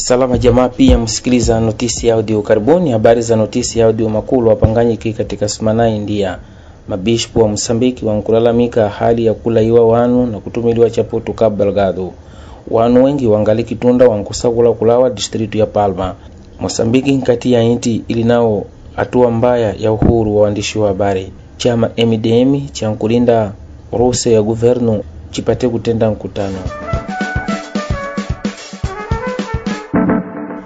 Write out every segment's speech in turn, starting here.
Salama jamaa, pia msikiliza notisi ya audio. Karibuni habari za notisi ya audio. Makulu wapanganyiki katika sumana India. Mabishpu wa Msambiki wankulalamika hali ya kulaiwa wanu na kutumiliwa chaputu kabelgado. Wanu wengi wangali kitunda wankusakula kulawa distritu ya Palma. Mosambiki nkati ya inti ili nao hatua mbaya ya uhuru wa waandishi wa habari. Chama MDM cha nkulinda ya guvernu chipate kutenda mkutano.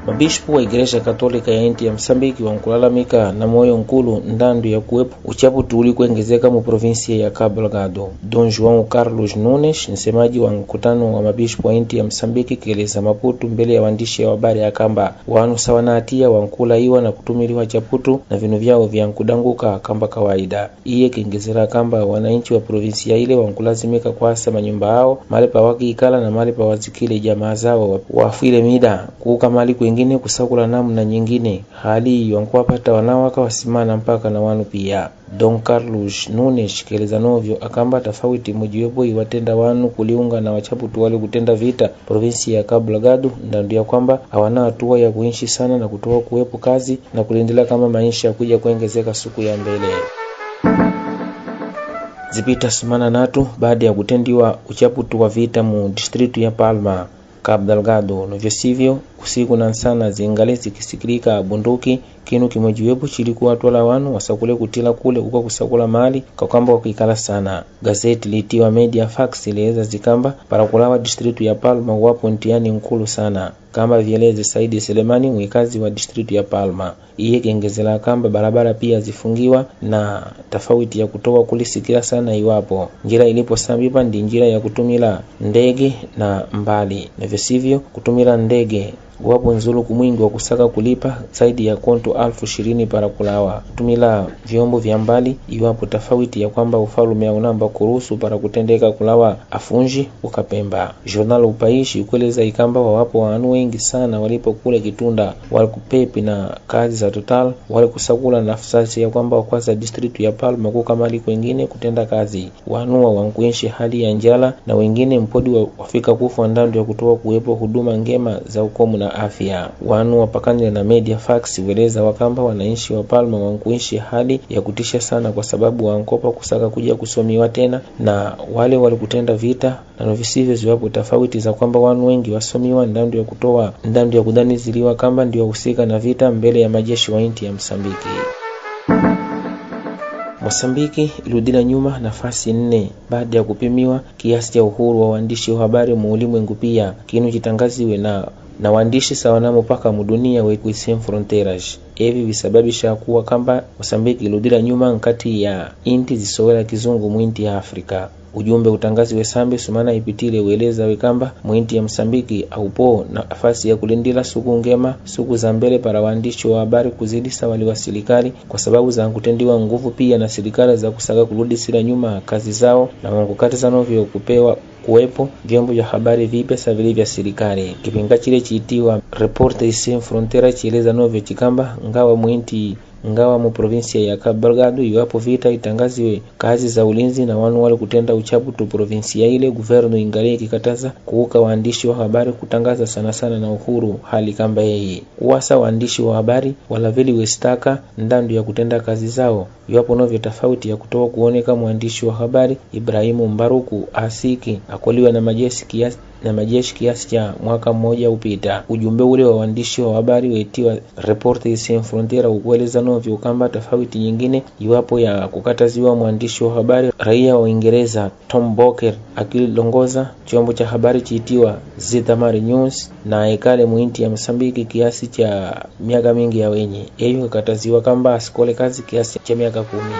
Mabishpu wa Igreja Katolika ya inti ya Msambiki wankulalamika na moyo nkulu ndandu ya kuwepo uchaputu uli kuengezeka mu ya Cabo Delgado. Don João Carlos Nunes, msemaji wa mkutano wa mabishpu wa inti ya Msambiki, kieleza maputu mbele ya waandishi ya habari ya kamba wanu sawa na hatia wankulaiwa na kutumiliwa chaputu na vinu vyao vyankudanguka kamba kawaida. Iye kengezera kamba wananchi wa provinsia ile wankulazimika kwasa manyumba ao mali pa wakiikala na mali pa wazikile jamaa zao wafile mida kuuka mali kwengine kusakula namna nyingine. Hali wankuwapata wanawaka wasimana mpaka na wanu pia. Don Carlos Nunes keleza novyo akamba tofauti mojiwepo iwatenda wanu kuliunga na wachaputu wale kutenda vita provinsi ya Cabo Delgado, ndandu ya kwamba hawana hatua ya kuishi sana na kutoa kuwepo kazi na kulindila kama maisha ya kuja kuongezeka siku ya mbele. Zipita simana natu baada ya kutendiwa uchaputu wa vita mu distritu ya Palma Cabo Delgado novyo sivyo usiku na nsana zingali zikisikilika bunduki kinu kimwejiwepo chilikuwa twala wanu wasakule kutila kule uko kusakula mali kakamba wakikala sana. Gazeti litiwa Media Fax ilieleza zikamba parakulawa distritu ya Palma wapo ntiani nkulu sana kamba vieleze Saidi Selemani mwikazi wa distritu ya Palma. Iye kengezela kamba barabara pia zifungiwa na tofauti ya kutoka kulisikila sana iwapo njira ilipo sambipa ndi njira ya kutumila ndege na mbali na kutumila ndege wapo nzuluku mwingi wa kusaka kulipa zaidi ya konto alfu ishirini para kulawa. Kutumila vyombo vya mbali iwapo tofauti ya kwamba ufalume aunamba kuruhusu para kutendeka kulawa. Afunji ukapemba. Journal upaishi ukueleza ikamba wawapo wanu wengi sana walipo kule kitunda. Walikupepi na kazi za total wali kusakula nafasi ya kwamba wakwaza distritu ya Palma kukamali kwengine kutenda kazi. Wanua wankuishi hali ya njala na wengine mpodi wafika kufa ndando ya kutoa kuwepo huduma ngema za ukomu na afya. Wanu wapakanile na Media Fax weleza wakamba wananchi wa Palma wankuishi hali ya kutisha sana, kwa sababu wankopa kusaka kuja kusomiwa tena na wale walikutenda vita na visivyo ziwapo tofauti za kwamba wanu wengi wasomiwa ndandu ya kutoa ndandu ya kudaniziliwa kamba ndio husika na vita mbele ya majeshi wa inti ya Msambiki. Mosambiki iludila nyuma nafasi nne baada ya kupimiwa kiasi cha uhuru wa waandishi wa habari mu ulimwengu. Pia kinu chitangaziwe na na waandishi sawanamo paka mudunia wekwisen fronteras evi visababisha kuwa kamba Mosambiki iludila nyuma nkati ya inti zisowela kizungu mwinti ya Afrika. Ujumbe utangazi wesambi sumana ipitile weleza wekamba mwinti ya Msambiki aupo na nafasi ya kulindila suku ngema suku za mbele para waandishi wa habari kuzidisa wali wa serikali kwa sababu za kutendiwa nguvu pia na serikali za kusaka kurudisila nyuma kazi zao na wangukatiza zanovyo kupewa kuwepo vyombo vya habari vipya sa vile vya serikali. Kipinga chile chiitiwa Reporters Sans Frontieres chieleza novyo chikamba ngawa mwinti ngawa mu provinsia ya Cabo Delgado iwapo vita itangaziwe kazi za ulinzi na wanu wale kutenda uchaputu provinsia ile, guverno ingalie ikikataza kuuka waandishi wa habari kutangaza sana sana na uhuru, hali kamba yeye. Kuwasa waandishi wa habari wala vile westaka ndandu ya kutenda kazi zao, iwapo novyo tofauti ya kutoa kuoneka mwandishi wa habari Ibrahimu Mbaruku asiki akoliwa na majeshi kiasi na majeshi kiasi cha mwaka mmoja upita. Ujumbe ule wa waandishi wa habari waitiwa Reporters Sans Frontieres ukueleza novyo kamba tofauti nyingine iwapo ya kukataziwa mwandishi wa habari raia wa Uingereza Tom Boker akilongoza chombo cha habari chiitiwa Zitamari News na ekale mwinti ya Msambiki kiasi cha miaka mingi ya wenye eyo kakataziwa kamba asikole kazi kiasi cha miaka kumi.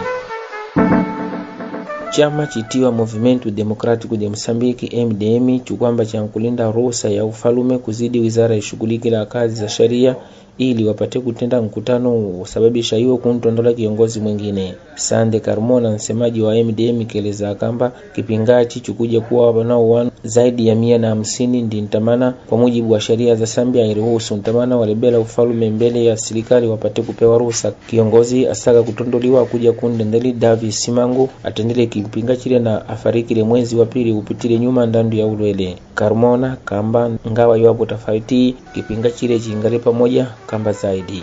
Chama chitiwa Movimento Democrático de Moçambique MDM chukwamba cha kulinda ruhusa ya ufalume kuzidi wizara ishughulikila kazi za sheria ili wapate kutenda mkutano usababisha hiyo kuntondola kiongozi mwingine. Sande karmona msemaji wa MDM, keleza kamba kipingachi chikuja kuwa wanao wanu zaidi ya mia na hamsini ndi ntamana kwa mujibu wa sheria za Zambia iruhusu ntamana walebela ufalume mbele ya serikali wapate kupewa ruhusa. Kiongozi asaka kutondoliwa kuja kundendeli Davi Simangu atendele kipinga chile na afarikile mwezi wa pili upitile nyuma ndandu ya ulwele. karmona kamba ngawa iwapo tofauti kipinga chile chingali pamoja kamba zaidi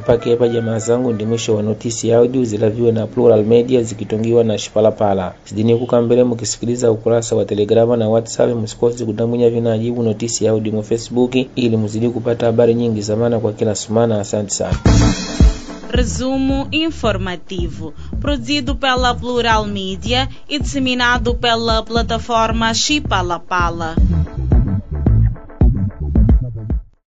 mpaka hapa jamaa zangu, ndi mwisho wa notisi ya audio zilaviwe na Plural Media zikitongiwa na Shipalapala. Sidini kuka mbele mkisikiliza ukurasa wa Telegrama na WhatsApp, msikosi kudamunya vinajibu notisi ya audio mu Facebook ili muzidi kupata habari nyingi zamana kwa kila sumana. Asante sana. Resumo informativo, produzido pela Plural Media e disseminado pela plataforma Chipalapala.